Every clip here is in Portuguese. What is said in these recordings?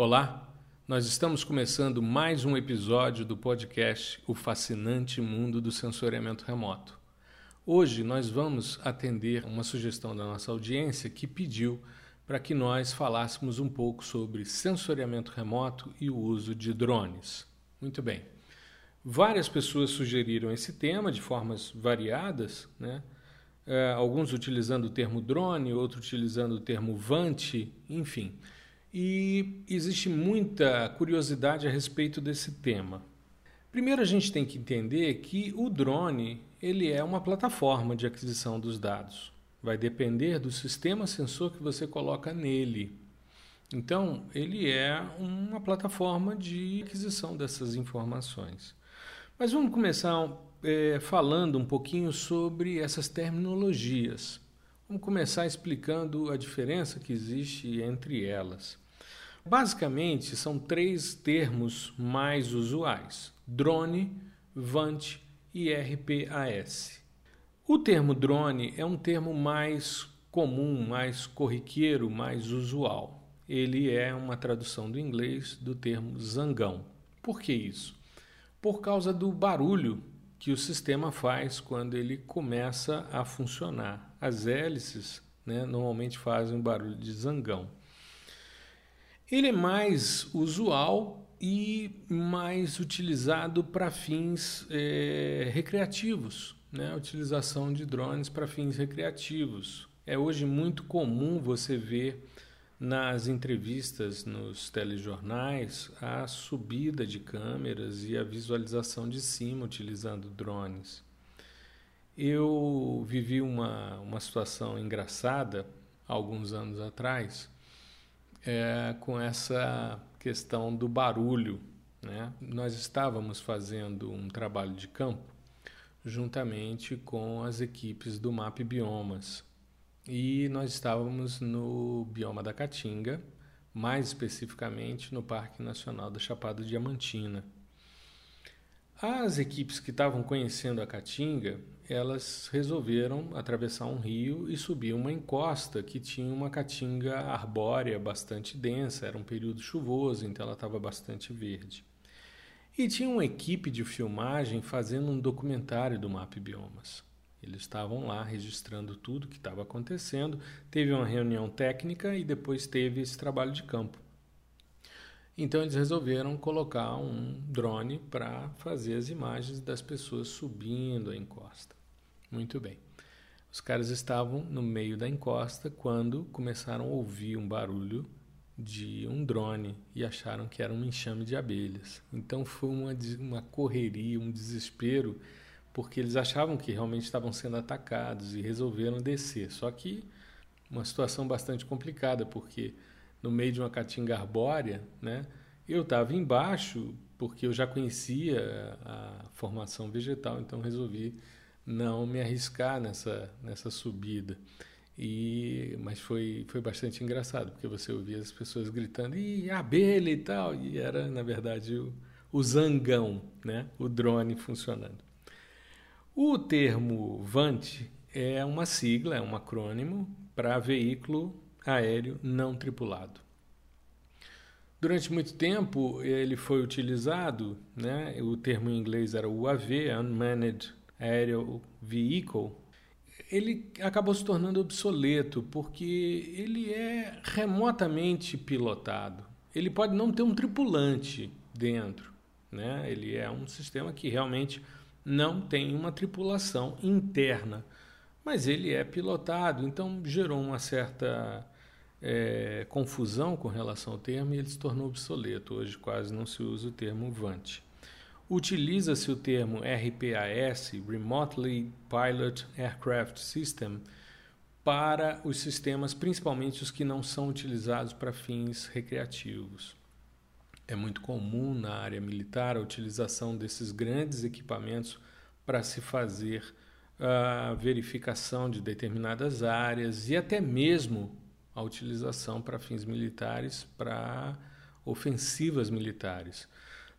Olá, nós estamos começando mais um episódio do podcast O Fascinante Mundo do Sensoriamento Remoto. Hoje nós vamos atender uma sugestão da nossa audiência que pediu para que nós falássemos um pouco sobre sensoriamento remoto e o uso de drones. Muito bem. Várias pessoas sugeriram esse tema de formas variadas, né? É, alguns utilizando o termo drone, outros utilizando o termo vante, enfim. E existe muita curiosidade a respeito desse tema. Primeiro a gente tem que entender que o drone ele é uma plataforma de aquisição dos dados. Vai depender do sistema sensor que você coloca nele. Então, ele é uma plataforma de aquisição dessas informações. Mas vamos começar é, falando um pouquinho sobre essas terminologias. Vamos começar explicando a diferença que existe entre elas. Basicamente, são três termos mais usuais: drone, VANT e RPAS. O termo drone é um termo mais comum, mais corriqueiro, mais usual. Ele é uma tradução do inglês do termo zangão. Por que isso? Por causa do barulho que o sistema faz quando ele começa a funcionar. As hélices né, normalmente fazem um barulho de zangão. Ele é mais usual e mais utilizado para fins é, recreativos né, a utilização de drones para fins recreativos. É hoje muito comum você ver nas entrevistas, nos telejornais, a subida de câmeras e a visualização de cima utilizando drones. Eu vivi uma, uma situação engraçada alguns anos atrás é, com essa questão do barulho. Né? Nós estávamos fazendo um trabalho de campo juntamente com as equipes do MAP Biomas. E nós estávamos no bioma da Caatinga, mais especificamente no Parque Nacional da Chapada Diamantina. As equipes que estavam conhecendo a Caatinga, elas resolveram atravessar um rio e subir uma encosta que tinha uma caatinga arbórea bastante densa, era um período chuvoso, então ela estava bastante verde. E tinha uma equipe de filmagem fazendo um documentário do MAP Biomas. Eles estavam lá registrando tudo que estava acontecendo. Teve uma reunião técnica e depois teve esse trabalho de campo. Então eles resolveram colocar um drone para fazer as imagens das pessoas subindo a encosta. Muito bem. Os caras estavam no meio da encosta quando começaram a ouvir um barulho de um drone e acharam que era um enxame de abelhas. Então foi uma, uma correria, um desespero, porque eles achavam que realmente estavam sendo atacados e resolveram descer. Só que uma situação bastante complicada, porque no meio de uma caatinga arbórea, né, eu estava embaixo porque eu já conhecia a formação vegetal, então resolvi não me arriscar nessa, nessa subida. E, mas foi, foi bastante engraçado, porque você ouvia as pessoas gritando, e abelha e tal, e era, na verdade, o, o zangão, né? o drone funcionando. O termo VANT é uma sigla, é um acrônimo para veículo aéreo não tripulado. Durante muito tempo ele foi utilizado, né? o termo em inglês era UAV, Unmanned Aerial Vehicle, ele acabou se tornando obsoleto porque ele é remotamente pilotado. Ele pode não ter um tripulante dentro, né? Ele é um sistema que realmente não tem uma tripulação interna, mas ele é pilotado, então gerou uma certa é, confusão com relação ao termo e ele se tornou obsoleto. Hoje quase não se usa o termo VANT. Utiliza-se o termo RPAS, Remotely Pilot Aircraft System, para os sistemas, principalmente os que não são utilizados para fins recreativos. É muito comum na área militar a utilização desses grandes equipamentos para se fazer a verificação de determinadas áreas e até mesmo a utilização para fins militares, para ofensivas militares.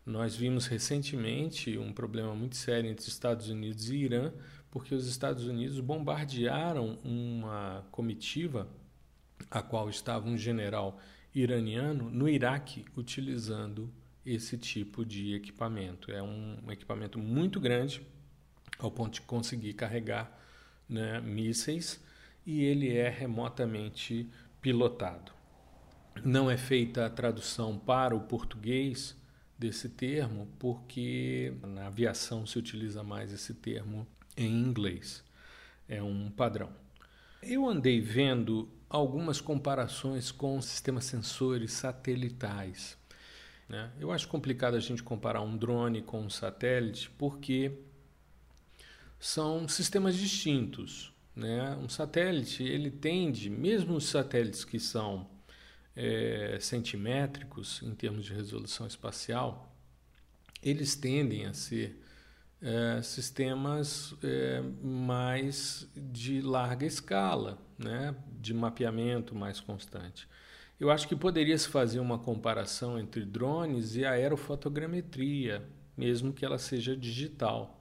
Nós vimos recentemente um problema muito sério entre Estados Unidos e Irã, porque os Estados Unidos bombardearam uma comitiva a qual estava um general iraniano no Iraque utilizando esse tipo de equipamento. É um, equipamento muito grande, ao ponto de conseguir carregar né, mísseis, e ele é remotamente pilotado. Não é feita a tradução para o português desse termo, porque na aviação se utiliza mais esse termo em inglês. É um padrão. Eu andei vendo algumas comparações com sistemas sensores satelitais. Né? Eu acho complicado a gente comparar um drone com um satélite porque são sistemas distintos. Né? Um satélite ele tende, mesmo os satélites que são é, centimétricos em termos de resolução espacial, eles tendem a ser é, sistemas é, mais de larga escala, né? de mapeamento mais constante. Eu acho que poderia se fazer uma comparação entre drones e aerofotogrametria, mesmo que ela seja digital.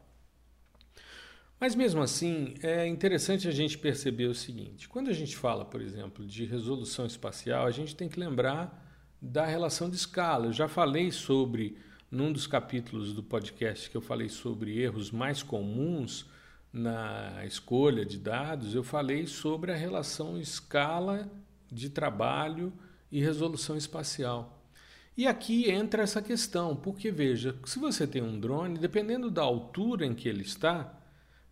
Mas mesmo assim, é interessante a gente perceber o seguinte: quando a gente fala, por exemplo, de resolução espacial, a gente tem que lembrar da relação de escala. Eu já falei sobre, num dos capítulos do podcast que eu falei sobre erros mais comuns na escolha de dados, eu falei sobre a relação escala de trabalho e resolução espacial. E aqui entra essa questão, porque veja, se você tem um drone, dependendo da altura em que ele está,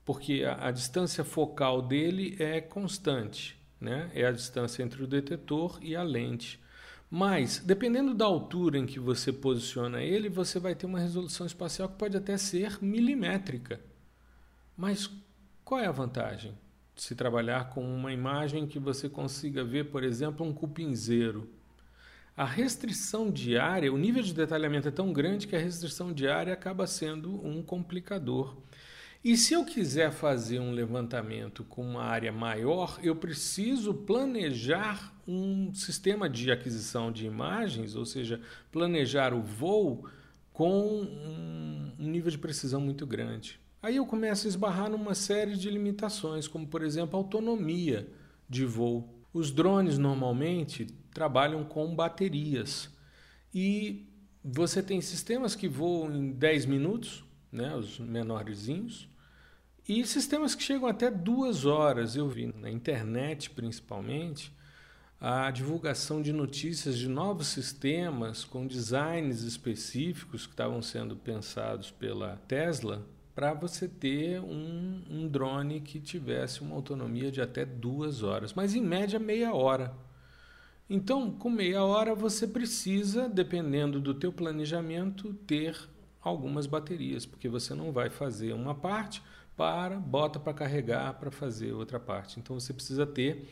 porque a, a distância focal dele é constante, né? é a distância entre o detetor e a lente. Mas, dependendo da altura em que você posiciona ele, você vai ter uma resolução espacial que pode até ser milimétrica. Mas qual é a vantagem de se trabalhar com uma imagem que você consiga ver, por exemplo, um cupinzeiro? A restrição diária, o nível de detalhamento é tão grande que a restrição diária acaba sendo um complicador. E se eu quiser fazer um levantamento com uma área maior, eu preciso planejar um sistema de aquisição de imagens, ou seja, planejar o voo com um nível de precisão muito grande. Aí eu começo a esbarrar numa série de limitações, como por exemplo a autonomia de voo. Os drones normalmente trabalham com baterias e você tem sistemas que voam em 10 minutos, né, os menorzinhos, e sistemas que chegam até duas horas. Eu vi na internet, principalmente, a divulgação de notícias de novos sistemas com designs específicos que estavam sendo pensados pela Tesla para você ter um, um, drone que tivesse uma autonomia de até duas horas, mas em média meia hora. Então, com meia hora você precisa, dependendo do teu planejamento, ter algumas baterias, porque você não vai fazer uma parte, para, bota para carregar para fazer outra parte. Então você precisa ter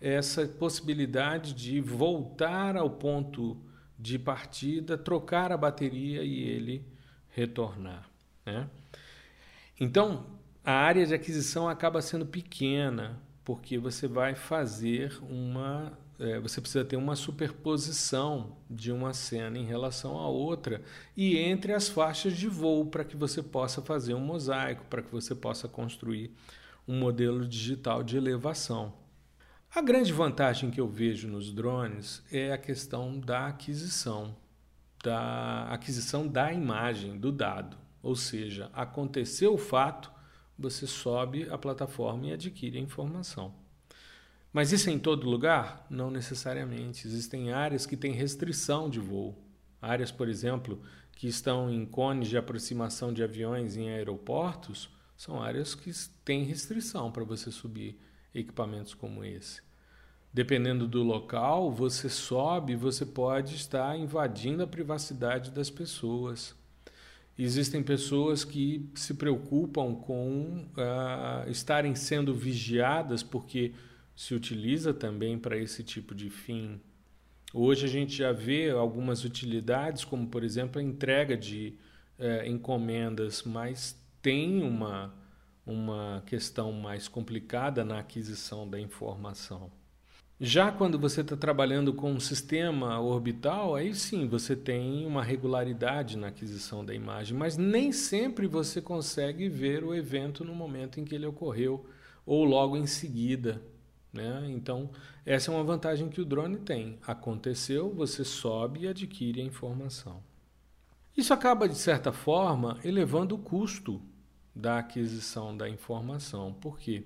essa possibilidade de voltar ao ponto de partida, trocar a bateria e ele retornar. Né? Então a área de aquisição acaba sendo pequena, porque você vai fazer uma é, você precisa ter uma superposição de uma cena em relação à outra e entre as faixas de voo para que você possa fazer um mosaico, para que você possa construir um modelo digital de elevação. A grande vantagem que eu vejo nos drones é a questão da aquisição, da aquisição da imagem, do dado. Ou seja, aconteceu o fato, você sobe a plataforma e adquire a informação. Mas isso é em todo lugar? Não necessariamente. Existem áreas que têm restrição de voo. Áreas, por exemplo, que estão em cones de aproximação de aviões em aeroportos, são áreas que têm restrição para você subir equipamentos como esse. Dependendo do local, você sobe, você pode estar invadindo a privacidade das pessoas. Existem pessoas que se preocupam com uh, estarem sendo vigiadas porque se utiliza também para esse tipo de fim. Hoje a gente já vê algumas utilidades, como por exemplo a entrega de é, encomendas, mas tem uma, uma questão mais complicada na aquisição da informação. Já quando você está trabalhando com um sistema orbital, aí sim você tem uma regularidade na aquisição da imagem, mas nem sempre você consegue ver o evento no momento em que ele ocorreu ou logo em seguida. Né? Então, essa é uma vantagem que o drone tem. Aconteceu, você sobe e adquire a informação. Isso acaba, de certa forma, elevando o custo da aquisição da informação. Por quê?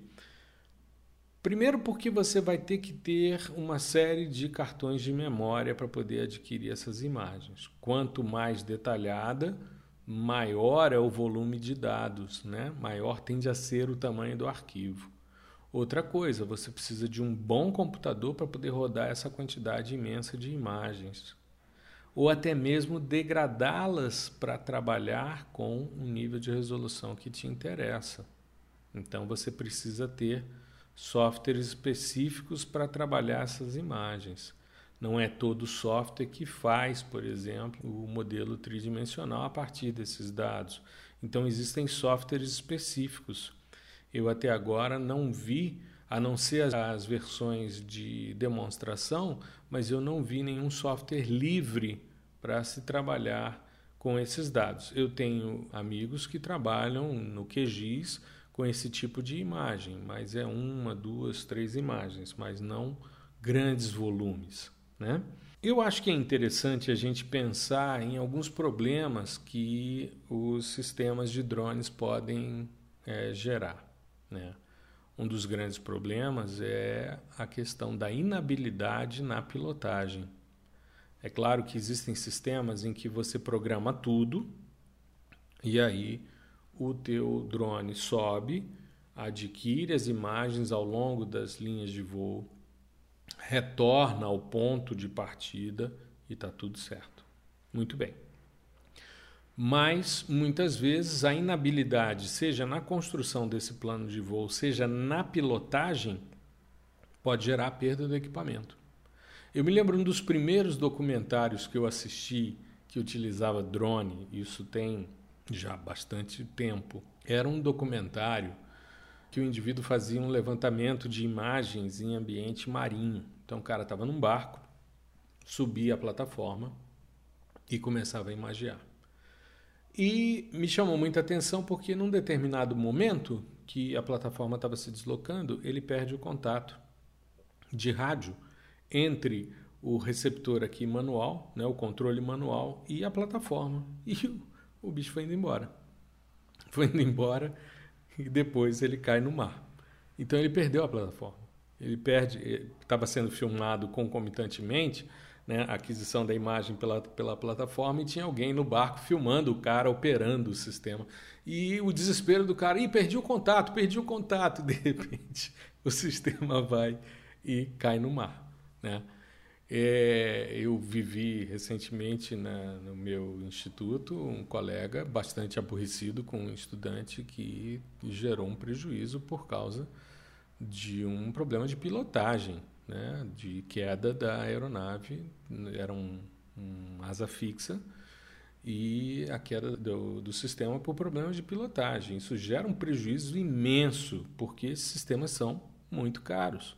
Primeiro, porque você vai ter que ter uma série de cartões de memória para poder adquirir essas imagens. Quanto mais detalhada, maior é o volume de dados, né? maior tende a ser o tamanho do arquivo. Outra coisa, você precisa de um bom computador para poder rodar essa quantidade imensa de imagens. Ou até mesmo degradá-las para trabalhar com o nível de resolução que te interessa. Então você precisa ter softwares específicos para trabalhar essas imagens. Não é todo software que faz, por exemplo, o modelo tridimensional a partir desses dados. Então existem softwares específicos eu até agora não vi, a não ser as versões de demonstração, mas eu não vi nenhum software livre para se trabalhar com esses dados. Eu tenho amigos que trabalham no QGIS com esse tipo de imagem, mas é uma, duas, três imagens, mas não grandes volumes. Né? Eu acho que é interessante a gente pensar em alguns problemas que os sistemas de drones podem é, gerar. Né? Um dos grandes problemas é a questão da inabilidade na pilotagem. É claro que existem sistemas em que você programa tudo e aí o teu drone sobe, adquire as imagens ao longo das linhas de voo, retorna ao ponto de partida e está tudo certo. Muito bem mas muitas vezes a inabilidade, seja na construção desse plano de voo, seja na pilotagem, pode gerar perda do equipamento. Eu me lembro um dos primeiros documentários que eu assisti que utilizava drone, isso tem já bastante tempo. Era um documentário que o indivíduo fazia um levantamento de imagens em ambiente marinho. Então o cara estava num barco, subia a plataforma e começava a imagiar. E me chamou muita atenção porque num determinado momento que a plataforma estava se deslocando, ele perde o contato de rádio entre o receptor aqui manual, né, o controle manual e a plataforma. E o, o bicho foi indo embora. Foi indo embora e depois ele cai no mar. Então ele perdeu a plataforma. Ele perde, estava sendo filmado concomitantemente né, a aquisição da imagem pela, pela plataforma e tinha alguém no barco filmando o cara operando o sistema. E o desespero do cara, e perdi o contato, perdi o contato. De repente, o sistema vai e cai no mar. Né? É, eu vivi recentemente na, no meu instituto um colega bastante aborrecido com um estudante que gerou um prejuízo por causa de um problema de pilotagem né, de queda da aeronave, era um, um asa fixa, e a queda do, do, sistema por problemas de pilotagem. Isso gera um prejuízo imenso, porque esses sistemas são muito caros.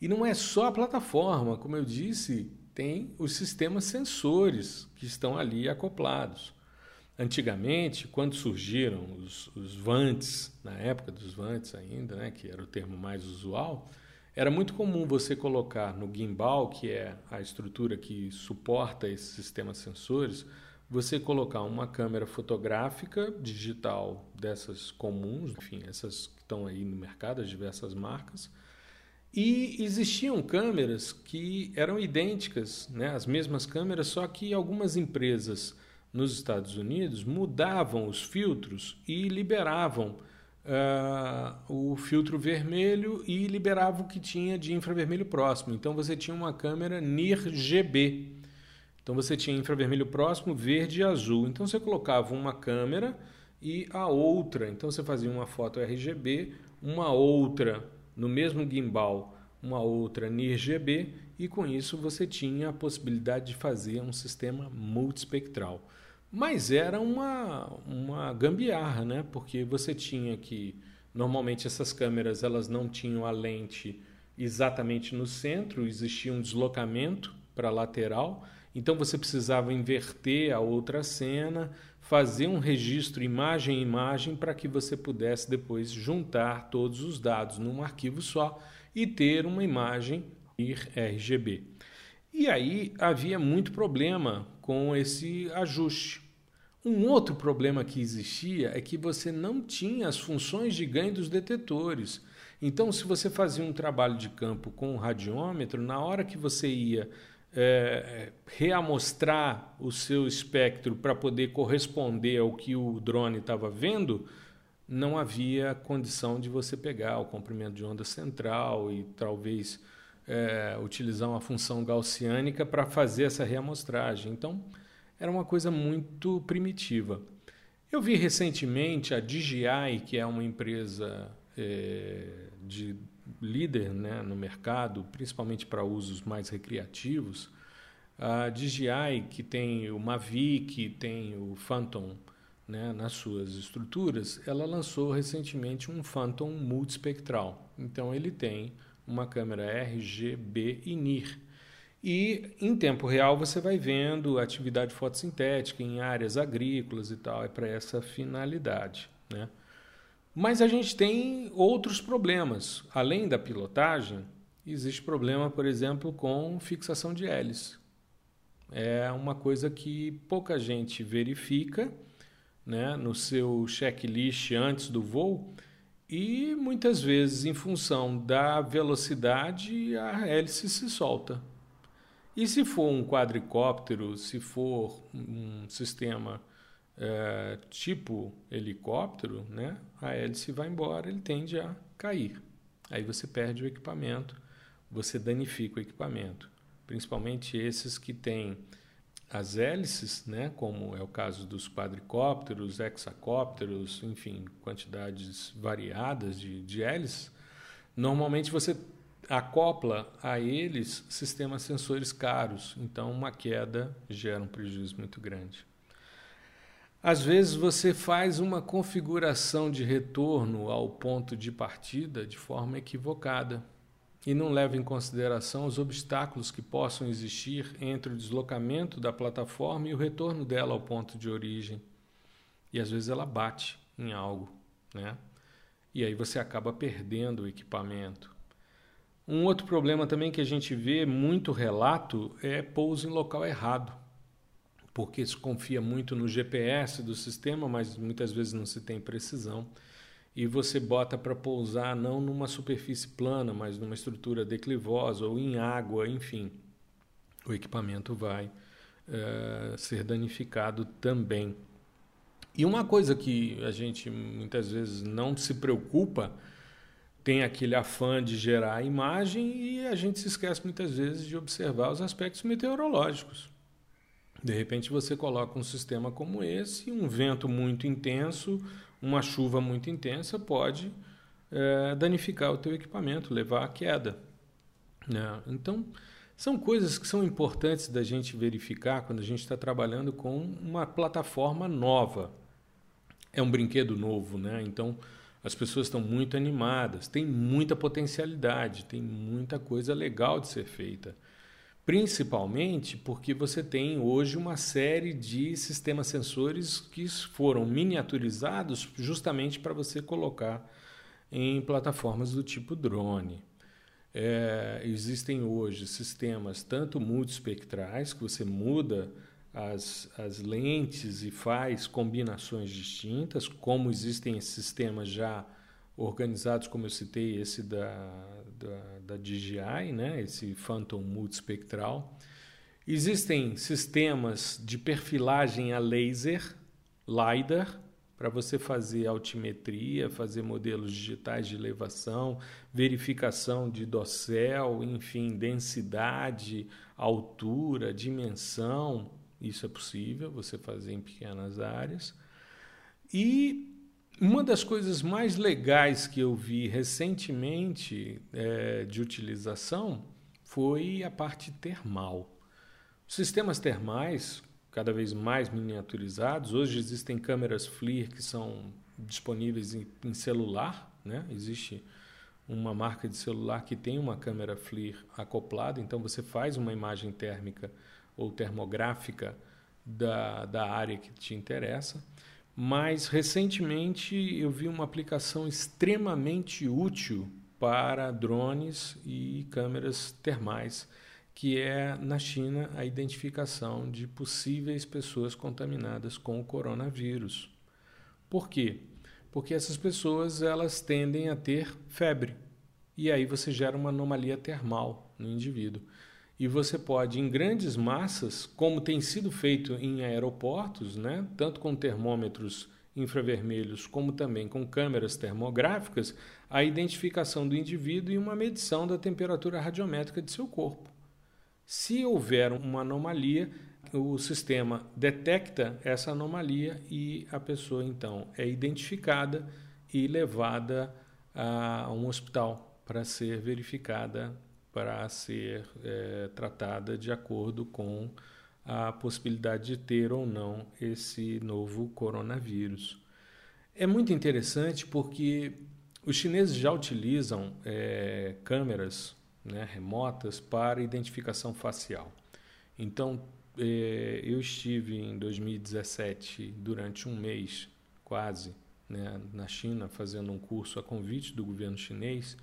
E não é só a plataforma, como eu disse, tem os sistemas sensores que estão ali acoplados. Antigamente, quando surgiram os, os VANTs, na época dos VANTs ainda, né, que era o termo mais usual, era muito comum você colocar no gimbal, que é a estrutura que suporta esses sistemas sensores, você colocar uma câmera fotográfica digital dessas comuns, enfim, essas que estão aí no mercado, as diversas marcas, e existiam câmeras que eram idênticas, né, as mesmas câmeras, só que algumas empresas nos Estados Unidos mudavam os filtros e liberavam uh, o filtro vermelho e liberava o que tinha de infravermelho próximo. Então você tinha uma câmera NIR-GB. Então você tinha infravermelho próximo, verde e azul. Então você colocava uma câmera e a outra. Então você fazia uma foto RGB, uma outra no mesmo gimbal, uma outra NIR-GB e com isso você tinha a possibilidade de fazer um sistema multispectral. Mas era uma, uma gambiarra, né? Porque você tinha que normalmente essas câmeras elas não tinham a lente exatamente no centro, existia um deslocamento para a lateral, então você precisava inverter a outra cena, fazer um registro imagem a imagem para que você pudesse depois juntar todos os dados num arquivo só e ter uma imagem RGB. E aí havia muito problema com esse ajuste. Um outro problema que existia é que você não tinha as funções de ganho dos detetores. Então, se você fazia um trabalho de campo com o radiômetro, na hora que você ia é, reamostrar o seu espectro para poder corresponder ao que o drone estava vendo, não havia condição de você pegar o comprimento de onda central e talvez é, utilizar uma função gaussiânica para fazer essa reamostragem. Então, era uma coisa muito primitiva. Eu vi recentemente a DJI, que é uma empresa é, de líder né, no mercado, principalmente para usos mais recreativos. A DJI, que tem o Mavic, tem o Phantom né, nas suas estruturas, ela lançou recentemente um Phantom multispectral. Então ele tem uma câmera RGB e NIR. E em tempo real você vai vendo atividade fotossintética em áreas agrícolas e tal, é para essa finalidade. Né? Mas a gente tem outros problemas. Além da pilotagem, existe problema, por exemplo, com fixação de hélice. É uma coisa que pouca gente verifica né, no seu checklist antes do voo e muitas vezes, em função da velocidade, a hélice se solta. E se for um quadricóptero, se for um sistema é, tipo helicóptero, né, a hélice vai embora, ele tende a cair. Aí você perde o equipamento, você danifica o equipamento. Principalmente esses que têm as hélices, né, como é o caso dos quadricópteros, hexacópteros, enfim, quantidades variadas de, de hélices, normalmente você acopla a eles sistemas sensores caros, então uma queda gera um prejuízo muito grande. Às vezes você faz uma configuração de retorno ao ponto de partida de forma equivocada e não leva em consideração os obstáculos que possam existir entre o deslocamento da plataforma e o retorno dela ao ponto de origem. E às vezes ela bate em algo, né? E aí você acaba perdendo o equipamento. Um outro problema também que a gente vê muito relato é pouso em local errado porque se confia muito no GPS do sistema, mas muitas vezes não se tem precisão. E você bota para pousar não numa superfície plana, mas numa estrutura declivosa ou em água, enfim. O equipamento vai uh, ser danificado também. E uma coisa que a gente muitas vezes não se preocupa, tem aquele afã de gerar a imagem e a gente se esquece muitas vezes de observar os aspectos meteorológicos. De repente você coloca um sistema como esse, um vento muito intenso, uma chuva muito intensa pode é, danificar o teu equipamento, levar à queda. Né? Então, são coisas que são importantes da gente verificar quando a gente está trabalhando com uma plataforma nova. É um brinquedo novo, né? Então as pessoas estão muito animadas, tem muita potencialidade, tem muita coisa legal de ser feita principalmente porque você tem hoje uma série de sistemas sensores que foram miniaturizados justamente para você colocar em plataformas do tipo drone. É, existem hoje sistemas tanto multispectrais, que você muda as, as lentes e faz combinações distintas, como existem sistemas já organizados, como eu citei, esse da, da, da DJI, né? esse Phantom multispectral. Existem sistemas de perfilagem a laser, LiDAR, para você fazer altimetria, fazer modelos digitais de elevação, verificação de dossel, enfim, densidade, altura, dimensão. Isso é possível você fazer em pequenas áreas. E uma das coisas mais legais que eu vi recentemente é, de utilização foi a parte termal. Sistemas termais, cada vez mais miniaturizados, hoje existem câmeras FLIR que são disponíveis em, em celular, né? existe uma marca de celular que tem uma câmera FLIR acoplada, então você faz uma imagem térmica ou termográfica da, da área que te interessa. Mas recentemente eu vi uma aplicação extremamente útil para drones e câmeras termais, que é na China a identificação de possíveis pessoas contaminadas com o coronavírus. Por quê? Porque essas pessoas elas tendem a ter febre. E aí você gera uma anomalia termal no indivíduo. E você pode, em grandes massas, como tem sido feito em aeroportos, né, tanto com termômetros infravermelhos como também com câmeras termográficas, a identificação do indivíduo e uma medição da temperatura radiométrica de seu corpo. Se houver uma anomalia, o sistema detecta essa anomalia e a pessoa então é identificada e levada a um hospital para ser verificada, para ser é, tratada de acordo com a possibilidade de ter ou não esse novo coronavírus. É muito interessante porque os chineses já utilizam é, câmeras né, remotas para identificação facial. Então, é, eu estive em 2017 durante um mês, quase, né, na China, fazendo um curso a convite do governo chinês,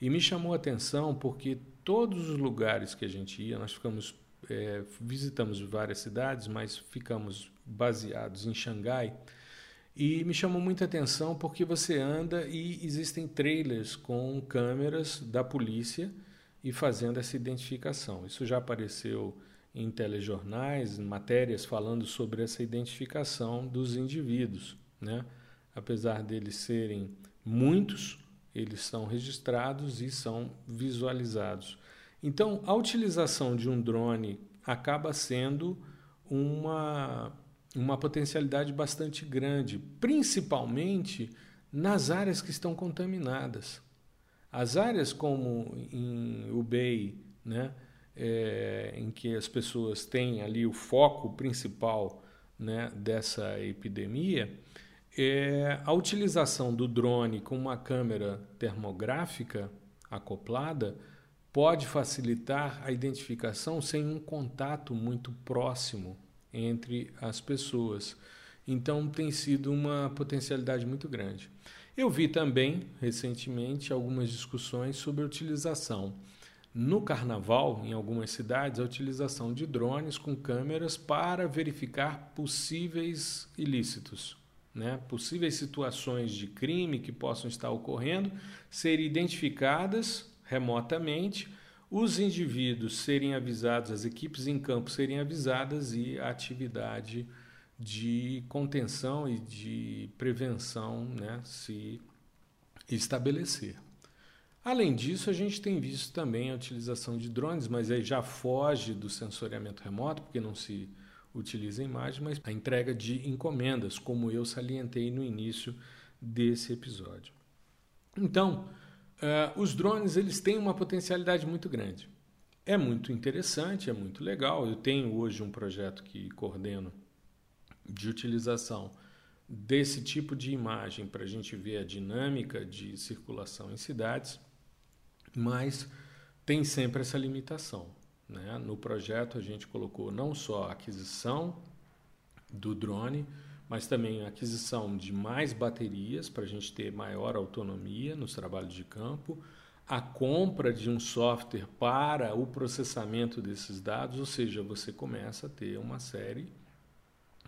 e me chamou a atenção porque todos os lugares que a gente ia, nós ficamos é, visitamos várias cidades, mas ficamos baseados em Xangai. E me chamou muita atenção porque você anda e existem trailers com câmeras da polícia e fazendo essa identificação. Isso já apareceu em telejornais, em matérias falando sobre essa identificação dos indivíduos. Né? Apesar deles serem muitos, eles são registrados e são visualizados. Então, a utilização de um drone acaba sendo uma, uma potencialidade bastante grande, principalmente nas áreas que estão contaminadas. As áreas como em Ubei, né, é, em que as pessoas têm ali o foco principal né, dessa epidemia, é, a utilização do drone com uma câmera termográfica acoplada pode facilitar a identificação sem um contato muito próximo entre as pessoas. Então tem sido uma potencialidade muito grande. Eu vi também recentemente algumas discussões sobre a utilização no carnaval, em algumas cidades, a utilização de drones com câmeras para verificar possíveis ilícitos, né? possíveis situações de crime que possam estar ocorrendo, serem identificadas remotamente, os indivíduos serem avisados, as equipes em campo serem avisadas e a atividade de contenção e de prevenção né, se estabelecer. Além disso, a gente tem visto também a utilização de drones, mas aí já foge do sensoriamento remoto, porque não se utiliza imagem, mas a entrega de encomendas, como eu salientei no início desse episódio. Então, Uh, os drones eles têm uma potencialidade muito grande. É muito interessante, é muito legal. Eu tenho hoje um projeto que coordeno de utilização desse tipo de imagem para a gente ver a dinâmica de circulação em cidades, mas tem sempre essa limitação. Né? No projeto a gente colocou não só a aquisição do drone, mas também a aquisição de mais baterias para a gente ter maior autonomia nos trabalhos de campo, a compra de um software para o processamento desses dados, ou seja, você começa a ter uma série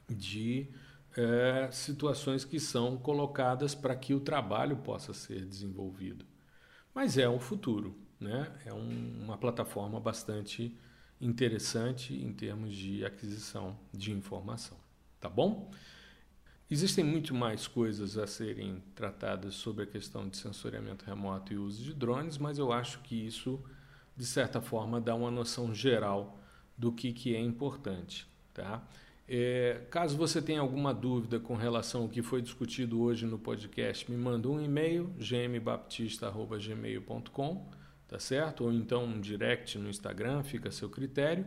de é, situações que são colocadas para que o trabalho possa ser desenvolvido. Mas é o futuro, né? é um, uma plataforma bastante interessante em termos de aquisição de informação. Tá bom? Existem muito mais coisas a serem tratadas sobre a questão de sensoriamento remoto e uso de drones, mas eu acho que isso, de certa forma, dá uma noção geral do que, que é importante. Tá? É, caso você tenha alguma dúvida com relação ao que foi discutido hoje no podcast, me manda um e-mail, gmbaptista.gmail.com, tá certo? Ou então um direct no Instagram, fica a seu critério.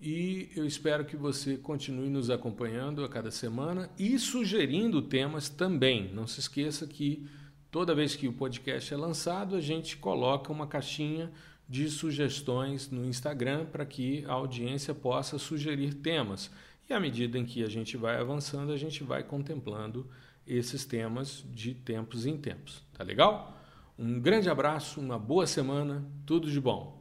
E eu espero que você continue nos acompanhando a cada semana e sugerindo temas também. Não se esqueça que toda vez que o podcast é lançado, a gente coloca uma caixinha de sugestões no Instagram para que a audiência possa sugerir temas. E à medida em que a gente vai avançando, a gente vai contemplando esses temas de tempos em tempos. Tá legal? Um grande abraço, uma boa semana, tudo de bom.